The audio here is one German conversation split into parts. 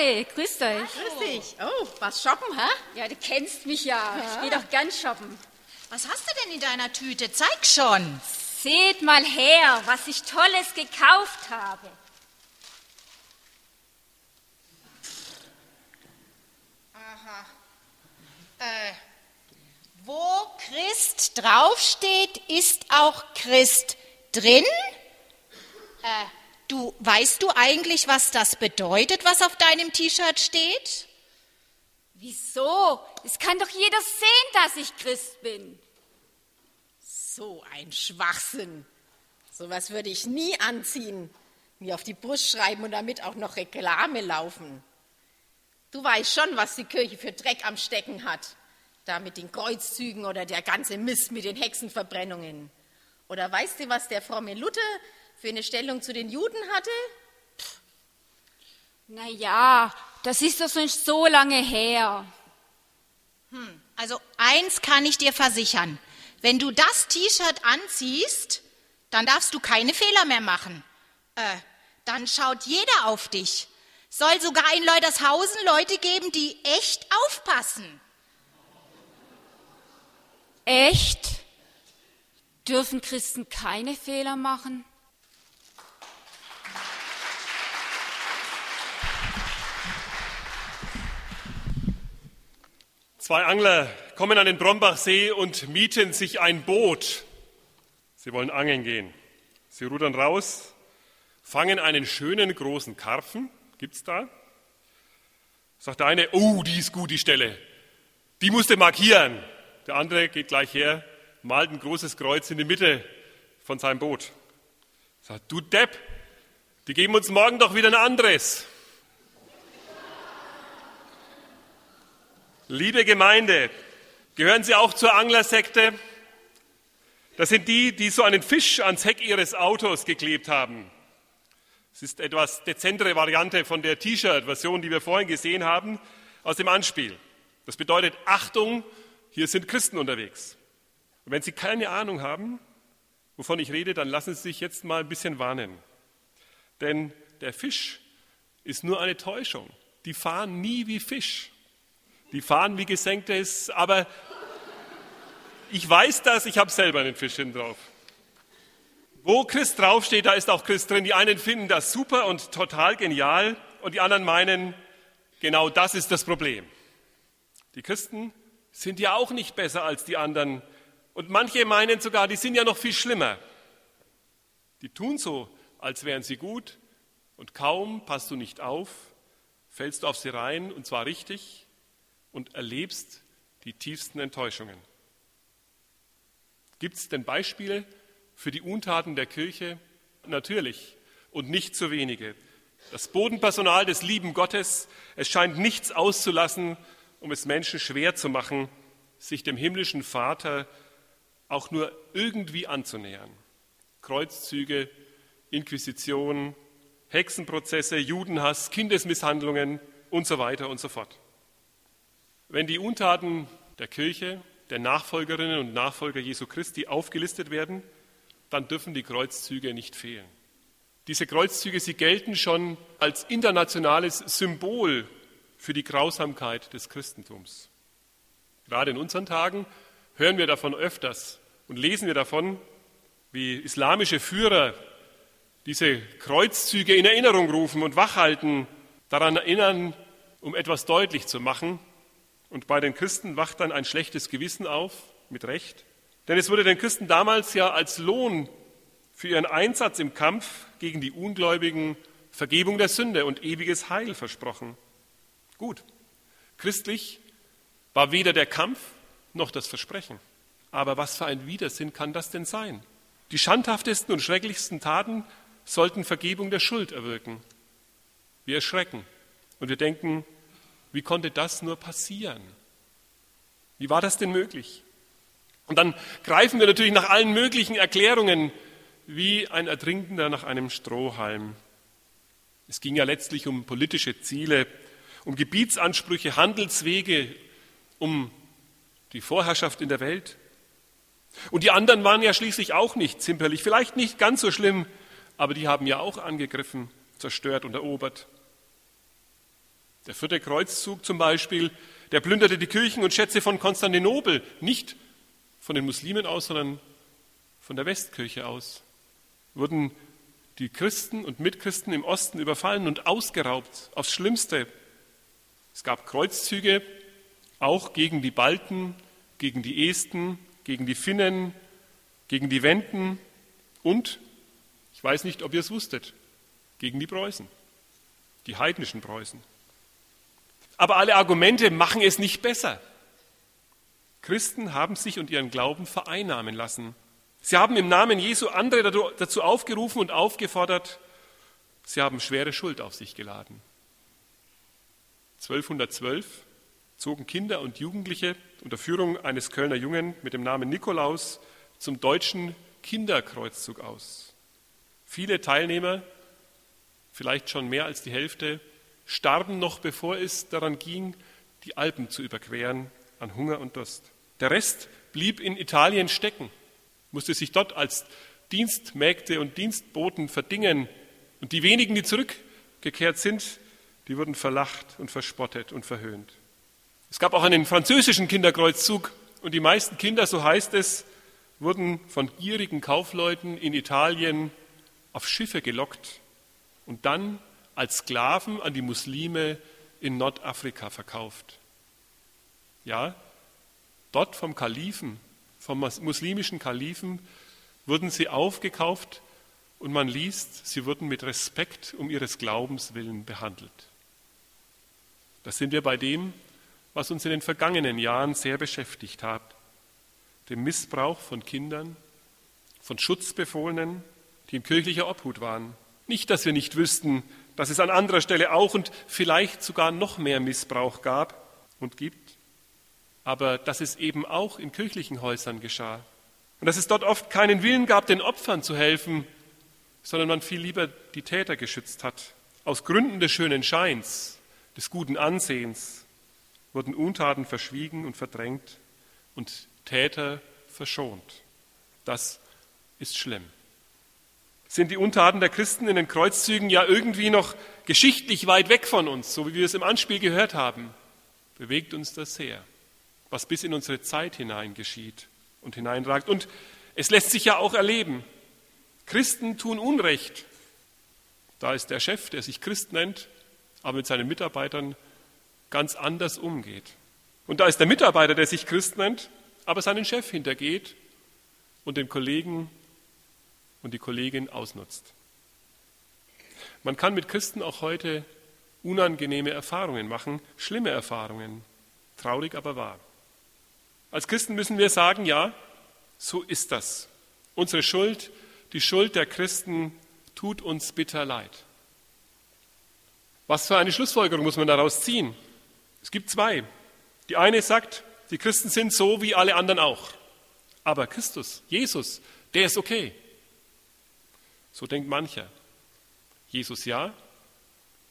Hi, grüß euch. Grüß dich. Oh, was shoppen, hä? Ja, du kennst mich ja. Ich gehe doch gern shoppen. Was hast du denn in deiner Tüte? Zeig schon. Seht mal her, was ich Tolles gekauft habe. Aha. Äh, wo Christ draufsteht, ist auch Christ drin? Äh, du, weißt du eigentlich, was das bedeutet, was auf deinem T-Shirt steht? Wieso? Es kann doch jeder sehen, dass ich Christ bin. So ein Schwachsinn. Sowas würde ich nie anziehen, mir auf die Brust schreiben und damit auch noch Reklame laufen. Du weißt schon, was die Kirche für Dreck am Stecken hat. Da mit den Kreuzzügen oder der ganze Mist mit den Hexenverbrennungen. Oder weißt du, was der fromme Luther für eine Stellung zu den Juden hatte? Na ja, das ist doch schon so lange her. Hm, also eins kann ich dir versichern. Wenn du das T-Shirt anziehst, dann darfst du keine Fehler mehr machen. Äh, dann schaut jeder auf dich. Soll sogar in Leutershausen Leute geben, die echt aufpassen. Echt? Dürfen Christen keine Fehler machen? Zwei Angler kommen an den Brombachsee und mieten sich ein Boot. Sie wollen angeln gehen. Sie rudern raus, fangen einen schönen großen Karpfen. Gibt's da? Sagt der eine, oh, die ist gut, die Stelle. Die musste markieren. Der andere geht gleich her, malt ein großes Kreuz in die Mitte von seinem Boot. Sagt, du Depp, die geben uns morgen doch wieder ein anderes. Liebe Gemeinde, gehören Sie auch zur Anglersekte? Das sind die, die so einen Fisch ans Heck ihres Autos geklebt haben. Es ist etwas dezentere Variante von der T-Shirt-Version, die wir vorhin gesehen haben, aus dem Anspiel. Das bedeutet, Achtung, hier sind Christen unterwegs. Und wenn Sie keine Ahnung haben, wovon ich rede, dann lassen Sie sich jetzt mal ein bisschen warnen. Denn der Fisch ist nur eine Täuschung. Die fahren nie wie Fisch. Die fahren wie gesenktes, aber ich weiß das, ich habe selber einen Fisch hinten drauf. Wo Christ draufsteht, da ist auch Christ drin. Die einen finden das super und total genial und die anderen meinen, genau das ist das Problem. Die Christen sind ja auch nicht besser als die anderen und manche meinen sogar, die sind ja noch viel schlimmer. Die tun so, als wären sie gut und kaum passt du nicht auf, fällst du auf sie rein und zwar richtig und erlebst die tiefsten Enttäuschungen. Gibt es denn Beispiele für die Untaten der Kirche? Natürlich und nicht zu wenige. Das Bodenpersonal des lieben Gottes, es scheint nichts auszulassen, um es Menschen schwer zu machen, sich dem himmlischen Vater auch nur irgendwie anzunähern. Kreuzzüge, Inquisition, Hexenprozesse, Judenhass, Kindesmisshandlungen und so weiter und so fort. Wenn die Untaten der Kirche, der Nachfolgerinnen und Nachfolger Jesu Christi aufgelistet werden, dann dürfen die Kreuzzüge nicht fehlen. Diese Kreuzzüge, sie gelten schon als internationales Symbol für die Grausamkeit des Christentums. Gerade in unseren Tagen hören wir davon öfters und lesen wir davon, wie islamische Führer diese Kreuzzüge in Erinnerung rufen und wachhalten, daran erinnern, um etwas deutlich zu machen, und bei den Christen wacht dann ein schlechtes Gewissen auf, mit Recht. Denn es wurde den Christen damals ja als Lohn für ihren Einsatz im Kampf gegen die Ungläubigen Vergebung der Sünde und ewiges Heil versprochen. Gut, christlich war weder der Kampf noch das Versprechen. Aber was für ein Widersinn kann das denn sein? Die schandhaftesten und schrecklichsten Taten sollten Vergebung der Schuld erwirken. Wir erschrecken und wir denken, wie konnte das nur passieren? Wie war das denn möglich? Und dann greifen wir natürlich nach allen möglichen Erklärungen, wie ein Ertrinkender nach einem Strohhalm. Es ging ja letztlich um politische Ziele, um Gebietsansprüche, Handelswege, um die Vorherrschaft in der Welt. Und die anderen waren ja schließlich auch nicht zimperlich, vielleicht nicht ganz so schlimm, aber die haben ja auch angegriffen, zerstört und erobert. Der vierte Kreuzzug zum Beispiel, der plünderte die Kirchen und Schätze von Konstantinopel, nicht von den Muslimen aus, sondern von der Westkirche aus. Wurden die Christen und Mitchristen im Osten überfallen und ausgeraubt, aufs Schlimmste. Es gab Kreuzzüge auch gegen die Balten, gegen die Esten, gegen die Finnen, gegen die Wenden und, ich weiß nicht, ob ihr es wusstet, gegen die Preußen, die heidnischen Preußen. Aber alle Argumente machen es nicht besser. Christen haben sich und ihren Glauben vereinnahmen lassen. Sie haben im Namen Jesu andere dazu aufgerufen und aufgefordert. Sie haben schwere Schuld auf sich geladen. 1212 zogen Kinder und Jugendliche unter Führung eines Kölner Jungen mit dem Namen Nikolaus zum deutschen Kinderkreuzzug aus. Viele Teilnehmer, vielleicht schon mehr als die Hälfte, starben noch bevor es daran ging, die Alpen zu überqueren an Hunger und Durst. Der Rest blieb in Italien stecken, musste sich dort als Dienstmägde und Dienstboten verdingen. Und die wenigen, die zurückgekehrt sind, die wurden verlacht und verspottet und verhöhnt. Es gab auch einen französischen Kinderkreuzzug und die meisten Kinder, so heißt es, wurden von gierigen Kaufleuten in Italien auf Schiffe gelockt und dann als Sklaven an die Muslime in Nordafrika verkauft. Ja, dort vom Kalifen, vom muslimischen Kalifen, wurden sie aufgekauft und man liest, sie wurden mit Respekt um ihres Glaubens willen behandelt. Das sind wir bei dem, was uns in den vergangenen Jahren sehr beschäftigt hat, dem Missbrauch von Kindern, von Schutzbefohlenen, die in kirchlicher Obhut waren. Nicht, dass wir nicht wüssten, dass es an anderer Stelle auch und vielleicht sogar noch mehr Missbrauch gab und gibt, aber dass es eben auch in kirchlichen Häusern geschah. Und dass es dort oft keinen Willen gab, den Opfern zu helfen, sondern man viel lieber die Täter geschützt hat. Aus Gründen des schönen Scheins, des guten Ansehens wurden Untaten verschwiegen und verdrängt und Täter verschont. Das ist schlimm sind die Untaten der Christen in den Kreuzzügen ja irgendwie noch geschichtlich weit weg von uns, so wie wir es im Anspiel gehört haben, bewegt uns das sehr, was bis in unsere Zeit hinein geschieht und hineinragt. Und es lässt sich ja auch erleben. Christen tun Unrecht. Da ist der Chef, der sich Christ nennt, aber mit seinen Mitarbeitern ganz anders umgeht. Und da ist der Mitarbeiter, der sich Christ nennt, aber seinen Chef hintergeht und den Kollegen und die Kollegin ausnutzt. Man kann mit Christen auch heute unangenehme Erfahrungen machen, schlimme Erfahrungen, traurig aber wahr. Als Christen müssen wir sagen, ja, so ist das. Unsere Schuld, die Schuld der Christen tut uns bitter leid. Was für eine Schlussfolgerung muss man daraus ziehen? Es gibt zwei. Die eine sagt, die Christen sind so wie alle anderen auch. Aber Christus, Jesus, der ist okay. So denkt mancher. Jesus ja,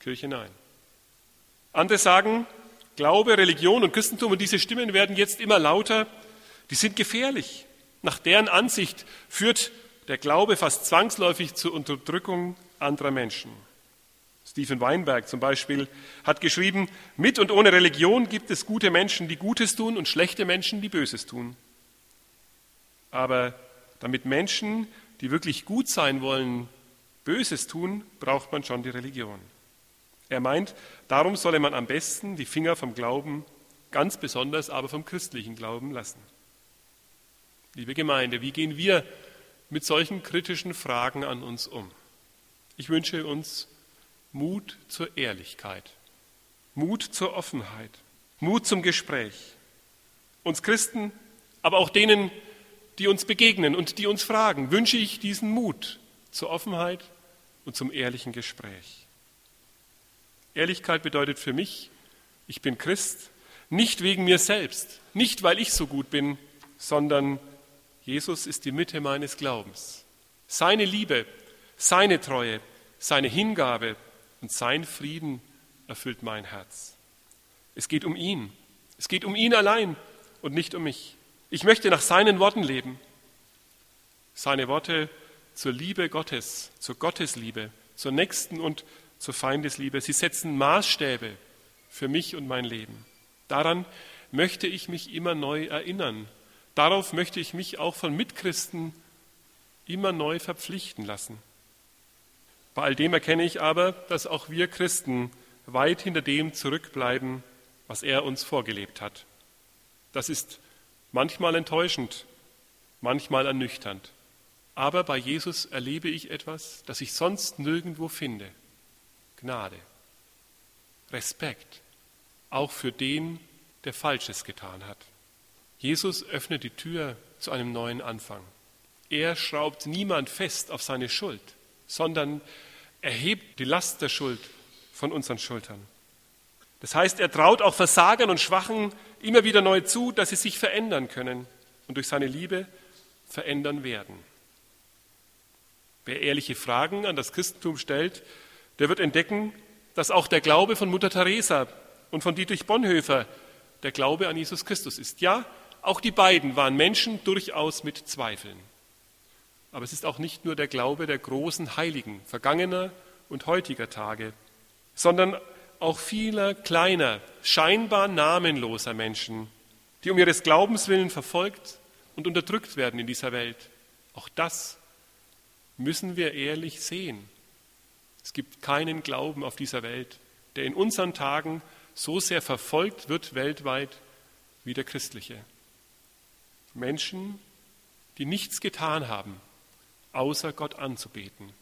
Kirche nein. Andere sagen, Glaube, Religion und Christentum, und diese Stimmen werden jetzt immer lauter, die sind gefährlich. Nach deren Ansicht führt der Glaube fast zwangsläufig zur Unterdrückung anderer Menschen. Stephen Weinberg zum Beispiel hat geschrieben, mit und ohne Religion gibt es gute Menschen, die Gutes tun und schlechte Menschen, die Böses tun. Aber damit Menschen die wirklich gut sein wollen, Böses tun, braucht man schon die Religion. Er meint, darum solle man am besten die Finger vom Glauben, ganz besonders aber vom christlichen Glauben lassen. Liebe Gemeinde, wie gehen wir mit solchen kritischen Fragen an uns um? Ich wünsche uns Mut zur Ehrlichkeit, Mut zur Offenheit, Mut zum Gespräch. Uns Christen, aber auch denen, die uns begegnen und die uns fragen, wünsche ich diesen Mut zur Offenheit und zum ehrlichen Gespräch. Ehrlichkeit bedeutet für mich, ich bin Christ, nicht wegen mir selbst, nicht weil ich so gut bin, sondern Jesus ist die Mitte meines Glaubens. Seine Liebe, seine Treue, seine Hingabe und sein Frieden erfüllt mein Herz. Es geht um ihn. Es geht um ihn allein und nicht um mich. Ich möchte nach seinen Worten leben. Seine Worte zur Liebe Gottes, zur Gottesliebe, zur Nächsten und zur Feindesliebe. Sie setzen Maßstäbe für mich und mein Leben. Daran möchte ich mich immer neu erinnern. Darauf möchte ich mich auch von Mitchristen immer neu verpflichten lassen. Bei all dem erkenne ich aber, dass auch wir Christen weit hinter dem zurückbleiben, was er uns vorgelebt hat. Das ist manchmal enttäuschend, manchmal ernüchternd. Aber bei Jesus erlebe ich etwas, das ich sonst nirgendwo finde. Gnade, Respekt, auch für den, der Falsches getan hat. Jesus öffnet die Tür zu einem neuen Anfang. Er schraubt niemand fest auf seine Schuld, sondern erhebt die Last der Schuld von unseren Schultern. Das heißt, er traut auch Versagern und Schwachen immer wieder neu zu, dass sie sich verändern können und durch seine Liebe verändern werden. Wer ehrliche Fragen an das Christentum stellt, der wird entdecken, dass auch der Glaube von Mutter Teresa und von Dietrich Bonhoeffer der Glaube an Jesus Christus ist. Ja, auch die beiden waren Menschen durchaus mit Zweifeln. Aber es ist auch nicht nur der Glaube der großen Heiligen vergangener und heutiger Tage, sondern auch vieler kleiner, scheinbar namenloser Menschen, die um ihres Glaubens willen verfolgt und unterdrückt werden in dieser Welt. Auch das müssen wir ehrlich sehen. Es gibt keinen Glauben auf dieser Welt, der in unseren Tagen so sehr verfolgt wird weltweit wie der christliche. Menschen, die nichts getan haben, außer Gott anzubeten,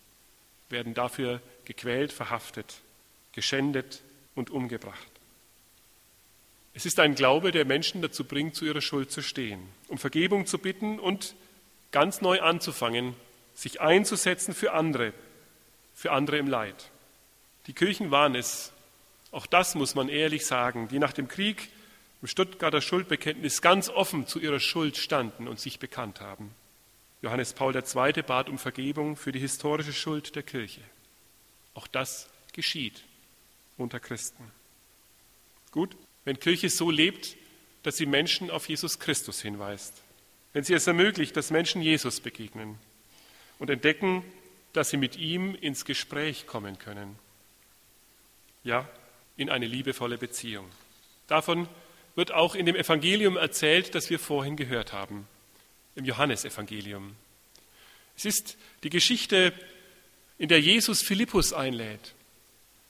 werden dafür gequält, verhaftet, geschändet und umgebracht. Es ist ein Glaube, der Menschen dazu bringt, zu ihrer Schuld zu stehen, um Vergebung zu bitten und ganz neu anzufangen, sich einzusetzen für andere, für andere im Leid. Die Kirchen waren es, auch das muss man ehrlich sagen, die nach dem Krieg im Stuttgarter Schuldbekenntnis ganz offen zu ihrer Schuld standen und sich bekannt haben. Johannes Paul II. bat um Vergebung für die historische Schuld der Kirche. Auch das geschieht unter Christen. Gut, wenn Kirche so lebt, dass sie Menschen auf Jesus Christus hinweist, wenn sie es ermöglicht, dass Menschen Jesus begegnen und entdecken, dass sie mit ihm ins Gespräch kommen können. Ja, in eine liebevolle Beziehung. Davon wird auch in dem Evangelium erzählt, das wir vorhin gehört haben, im Johannesevangelium. Es ist die Geschichte, in der Jesus Philippus einlädt.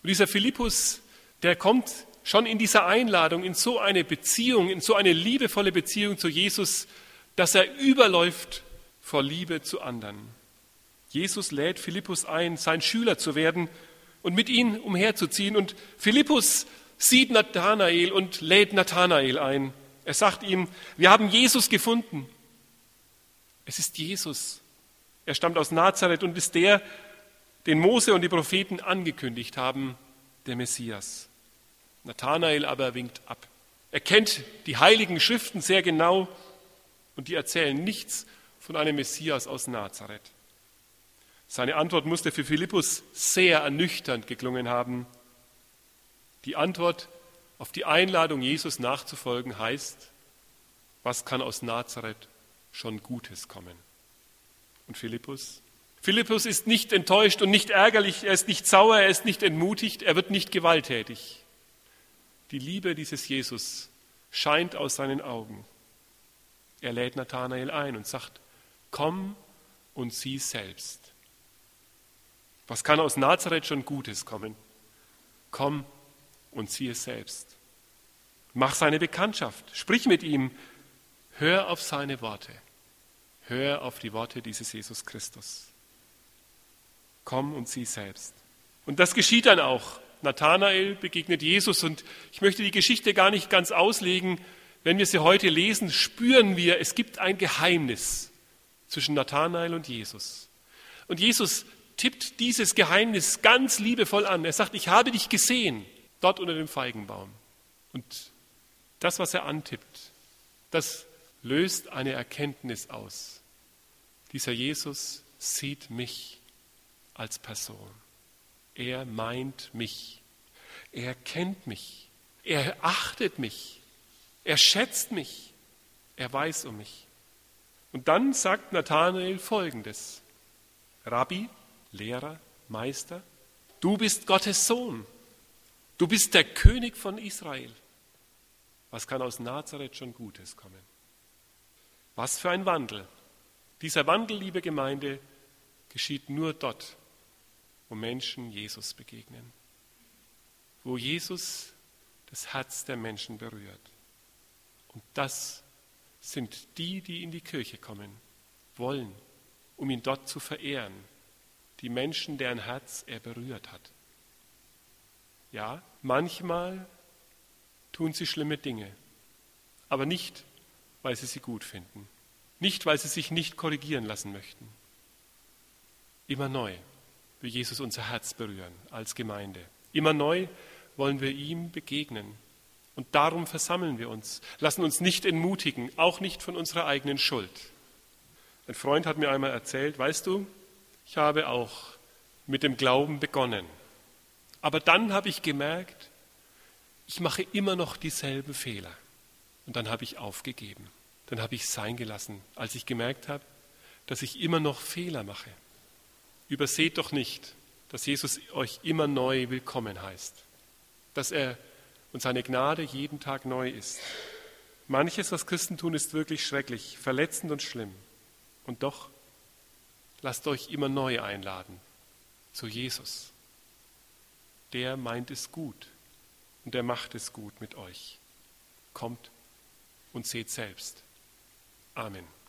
Und dieser Philippus, der kommt schon in dieser Einladung in so eine Beziehung, in so eine liebevolle Beziehung zu Jesus, dass er überläuft vor Liebe zu anderen. Jesus lädt Philippus ein, sein Schüler zu werden und mit ihm umherzuziehen. Und Philippus sieht Nathanael und lädt Nathanael ein. Er sagt ihm, wir haben Jesus gefunden. Es ist Jesus. Er stammt aus Nazareth und ist der, den Mose und die Propheten angekündigt haben, der Messias. Nathanael aber winkt ab. Er kennt die heiligen Schriften sehr genau und die erzählen nichts von einem Messias aus Nazareth. Seine Antwort musste für Philippus sehr ernüchternd geklungen haben. Die Antwort auf die Einladung, Jesus nachzufolgen, heißt, was kann aus Nazareth schon Gutes kommen? Und Philippus? Philippus ist nicht enttäuscht und nicht ärgerlich, er ist nicht sauer, er ist nicht entmutigt, er wird nicht gewalttätig. Die Liebe dieses Jesus scheint aus seinen Augen. Er lädt Nathanael ein und sagt, komm und sieh selbst. Was kann aus Nazareth schon Gutes kommen? Komm und sieh es selbst. Mach seine Bekanntschaft, sprich mit ihm, hör auf seine Worte, hör auf die Worte dieses Jesus Christus. Komm und sieh selbst. Und das geschieht dann auch. Nathanael begegnet Jesus und ich möchte die Geschichte gar nicht ganz auslegen. Wenn wir sie heute lesen, spüren wir, es gibt ein Geheimnis zwischen Nathanael und Jesus. Und Jesus tippt dieses Geheimnis ganz liebevoll an. Er sagt, ich habe dich gesehen, dort unter dem Feigenbaum. Und das, was er antippt, das löst eine Erkenntnis aus. Dieser Jesus sieht mich als Person. Er meint mich. Er kennt mich. Er achtet mich. Er schätzt mich. Er weiß um mich. Und dann sagt Nathanael Folgendes. Rabbi, Lehrer, Meister, du bist Gottes Sohn. Du bist der König von Israel. Was kann aus Nazareth schon Gutes kommen? Was für ein Wandel. Dieser Wandel, liebe Gemeinde, geschieht nur dort, wo Menschen Jesus begegnen, wo Jesus das Herz der Menschen berührt. Und das sind die, die in die Kirche kommen, wollen, um ihn dort zu verehren, die Menschen, deren Herz er berührt hat. Ja, manchmal tun sie schlimme Dinge, aber nicht, weil sie sie gut finden, nicht, weil sie sich nicht korrigieren lassen möchten. Immer neu will Jesus unser Herz berühren als Gemeinde. Immer neu wollen wir ihm begegnen. Und darum versammeln wir uns, lassen uns nicht entmutigen, auch nicht von unserer eigenen Schuld. Ein Freund hat mir einmal erzählt, weißt du, ich habe auch mit dem Glauben begonnen. Aber dann habe ich gemerkt, ich mache immer noch dieselben Fehler. Und dann habe ich aufgegeben. Dann habe ich sein gelassen, als ich gemerkt habe, dass ich immer noch Fehler mache. Überseht doch nicht, dass Jesus euch immer neu willkommen heißt. Dass er und seine Gnade jeden Tag neu ist. Manches, was Christen tun, ist wirklich schrecklich, verletzend und schlimm. Und doch lasst euch immer neu einladen zu Jesus. Der meint es gut und der macht es gut mit euch. Kommt und seht selbst. Amen.